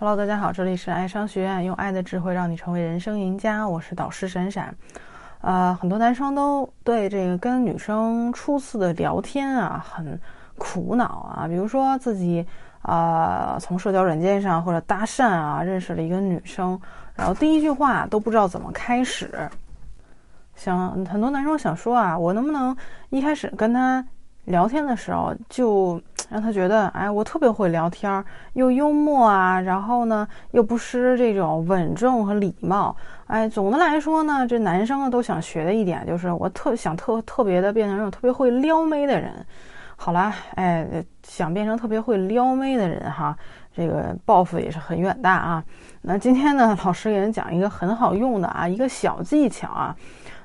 Hello，大家好，这里是爱商学院，用爱的智慧让你成为人生赢家。我是导师闪闪。呃，很多男生都对这个跟女生初次的聊天啊很苦恼啊。比如说自己啊从社交软件上或者搭讪啊认识了一个女生，然后第一句话都不知道怎么开始。想很多男生想说啊，我能不能一开始跟他聊天的时候就。让他觉得，哎，我特别会聊天，又幽默啊，然后呢，又不失这种稳重和礼貌。哎，总的来说呢，这男生啊都想学的一点就是，我特想特特别的变成那种特别会撩妹的人。好了，哎，想变成特别会撩妹的人哈，这个抱负也是很远大啊。那今天呢，老师给人讲一个很好用的啊，一个小技巧啊，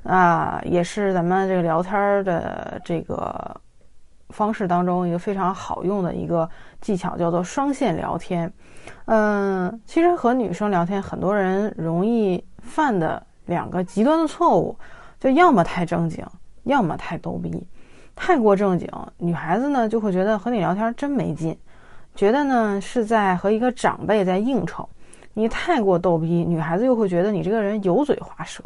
啊，也是咱们这个聊天的这个。方式当中一个非常好用的一个技巧叫做双线聊天。嗯，其实和女生聊天，很多人容易犯的两个极端的错误，就要么太正经，要么太逗逼。太过正经，女孩子呢就会觉得和你聊天真没劲，觉得呢是在和一个长辈在应酬。你太过逗逼，女孩子又会觉得你这个人油嘴滑舌，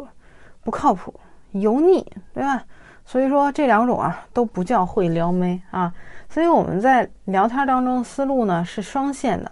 不靠谱，油腻，对吧？所以说这两种啊都不叫会撩妹啊，所以我们在聊天当中思路呢是双线的，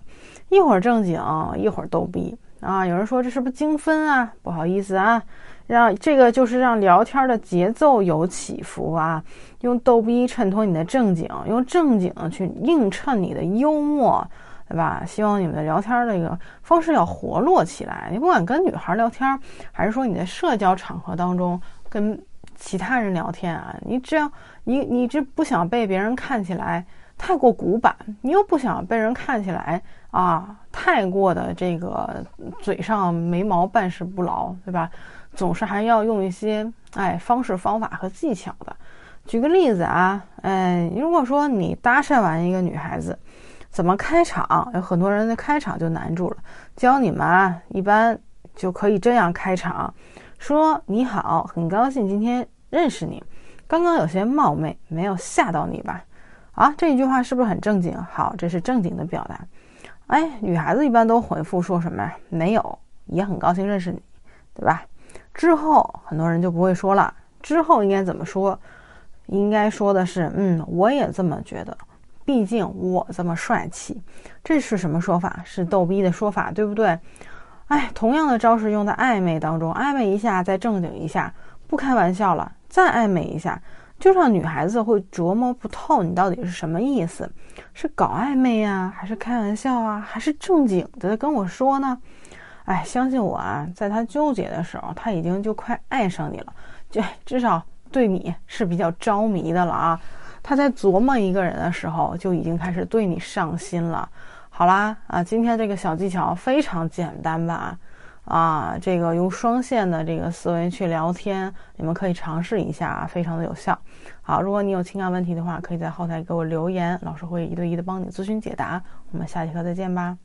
一会儿正经，一会儿逗逼啊。有人说这是不是精分啊？不好意思啊，让这个就是让聊天的节奏有起伏啊，用逗逼衬托你的正经，用正经去映衬你的幽默，对吧？希望你们的聊天这个方式要活络起来。你不管跟女孩聊天，还是说你在社交场合当中跟。其他人聊天啊，你只要你你这不想被别人看起来太过古板，你又不想被人看起来啊太过的这个嘴上没毛办事不牢，对吧？总是还要用一些哎方式方法和技巧的。举个例子啊，哎，如果说你搭讪完一个女孩子，怎么开场？有很多人的开场就难住了。教你们啊，一般就可以这样开场。说你好，很高兴今天认识你。刚刚有些冒昧，没有吓到你吧？啊，这一句话是不是很正经？好，这是正经的表达。哎，女孩子一般都回复说什么呀？没有，也很高兴认识你，对吧？之后很多人就不会说了。之后应该怎么说？应该说的是，嗯，我也这么觉得。毕竟我这么帅气，这是什么说法？是逗逼的说法，对不对？哎，同样的招式用在暧昧当中，暧昧一下再正经一下，不开玩笑了，再暧昧一下，就让女孩子会琢磨不透你到底是什么意思，是搞暧昧呀，还是开玩笑啊，还是正经的跟我说呢？哎，相信我啊，在他纠结的时候，他已经就快爱上你了，就至少对你是比较着迷的了啊。他在琢磨一个人的时候，就已经开始对你上心了。好啦，啊，今天这个小技巧非常简单吧？啊，这个用双线的这个思维去聊天，你们可以尝试一下啊，非常的有效。好，如果你有情感问题的话，可以在后台给我留言，老师会一对一的帮你咨询解答。我们下节课再见吧。